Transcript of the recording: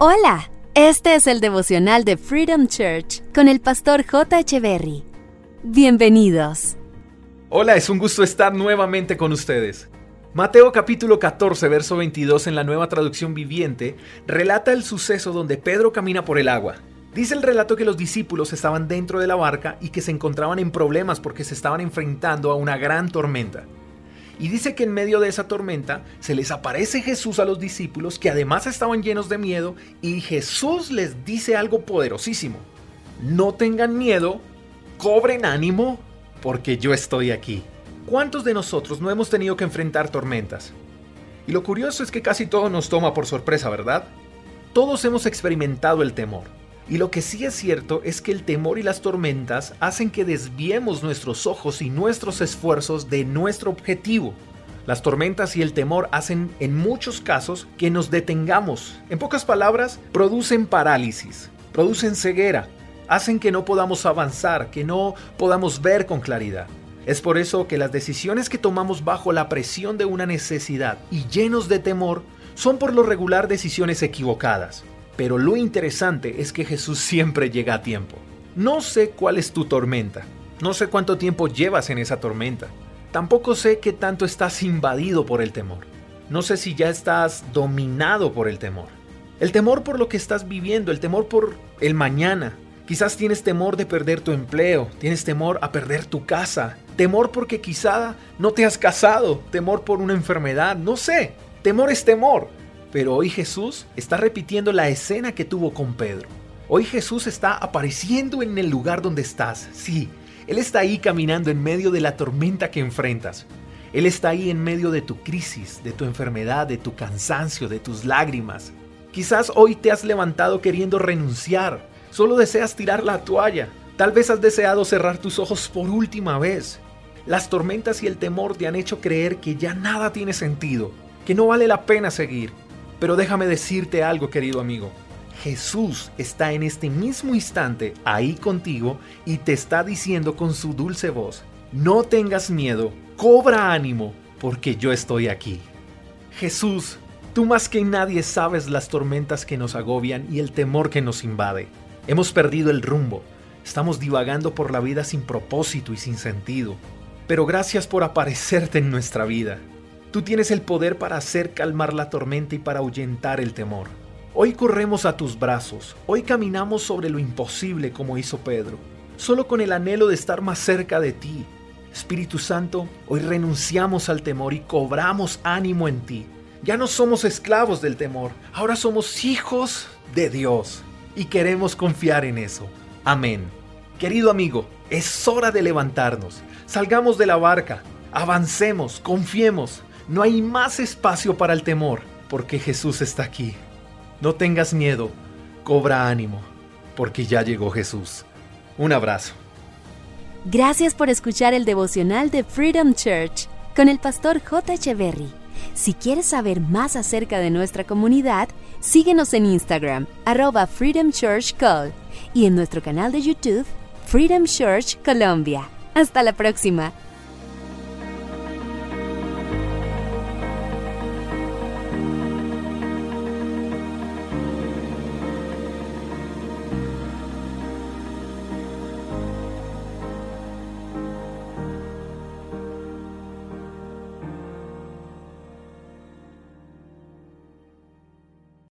Hola, este es el devocional de Freedom Church con el pastor J. Echeverry. Bienvenidos. Hola, es un gusto estar nuevamente con ustedes. Mateo capítulo 14, verso 22 en la nueva traducción viviente relata el suceso donde Pedro camina por el agua. Dice el relato que los discípulos estaban dentro de la barca y que se encontraban en problemas porque se estaban enfrentando a una gran tormenta. Y dice que en medio de esa tormenta se les aparece Jesús a los discípulos que además estaban llenos de miedo y Jesús les dice algo poderosísimo. No tengan miedo, cobren ánimo, porque yo estoy aquí. ¿Cuántos de nosotros no hemos tenido que enfrentar tormentas? Y lo curioso es que casi todo nos toma por sorpresa, ¿verdad? Todos hemos experimentado el temor. Y lo que sí es cierto es que el temor y las tormentas hacen que desviemos nuestros ojos y nuestros esfuerzos de nuestro objetivo. Las tormentas y el temor hacen en muchos casos que nos detengamos. En pocas palabras, producen parálisis, producen ceguera, hacen que no podamos avanzar, que no podamos ver con claridad. Es por eso que las decisiones que tomamos bajo la presión de una necesidad y llenos de temor son por lo regular decisiones equivocadas. Pero lo interesante es que Jesús siempre llega a tiempo. No sé cuál es tu tormenta. No sé cuánto tiempo llevas en esa tormenta. Tampoco sé qué tanto estás invadido por el temor. No sé si ya estás dominado por el temor. El temor por lo que estás viviendo, el temor por el mañana. Quizás tienes temor de perder tu empleo, tienes temor a perder tu casa, temor porque quizá no te has casado, temor por una enfermedad, no sé. Temor es temor. Pero hoy Jesús está repitiendo la escena que tuvo con Pedro. Hoy Jesús está apareciendo en el lugar donde estás. Sí, Él está ahí caminando en medio de la tormenta que enfrentas. Él está ahí en medio de tu crisis, de tu enfermedad, de tu cansancio, de tus lágrimas. Quizás hoy te has levantado queriendo renunciar. Solo deseas tirar la toalla. Tal vez has deseado cerrar tus ojos por última vez. Las tormentas y el temor te han hecho creer que ya nada tiene sentido, que no vale la pena seguir, pero déjame decirte algo, querido amigo. Jesús está en este mismo instante ahí contigo y te está diciendo con su dulce voz, no tengas miedo, cobra ánimo, porque yo estoy aquí. Jesús, tú más que nadie sabes las tormentas que nos agobian y el temor que nos invade. Hemos perdido el rumbo, estamos divagando por la vida sin propósito y sin sentido. Pero gracias por aparecerte en nuestra vida. Tú tienes el poder para hacer calmar la tormenta y para ahuyentar el temor. Hoy corremos a tus brazos, hoy caminamos sobre lo imposible como hizo Pedro, solo con el anhelo de estar más cerca de ti. Espíritu Santo, hoy renunciamos al temor y cobramos ánimo en ti. Ya no somos esclavos del temor, ahora somos hijos de Dios y queremos confiar en eso. Amén. Querido amigo, es hora de levantarnos. Salgamos de la barca, avancemos, confiemos, no hay más espacio para el temor, porque Jesús está aquí. No tengas miedo, cobra ánimo, porque ya llegó Jesús. Un abrazo. Gracias por escuchar el devocional de Freedom Church con el pastor J. Echeverry. Si quieres saber más acerca de nuestra comunidad, síguenos en Instagram, arroba Freedom y en nuestro canal de YouTube, Freedom Church Colombia. Hasta la próxima.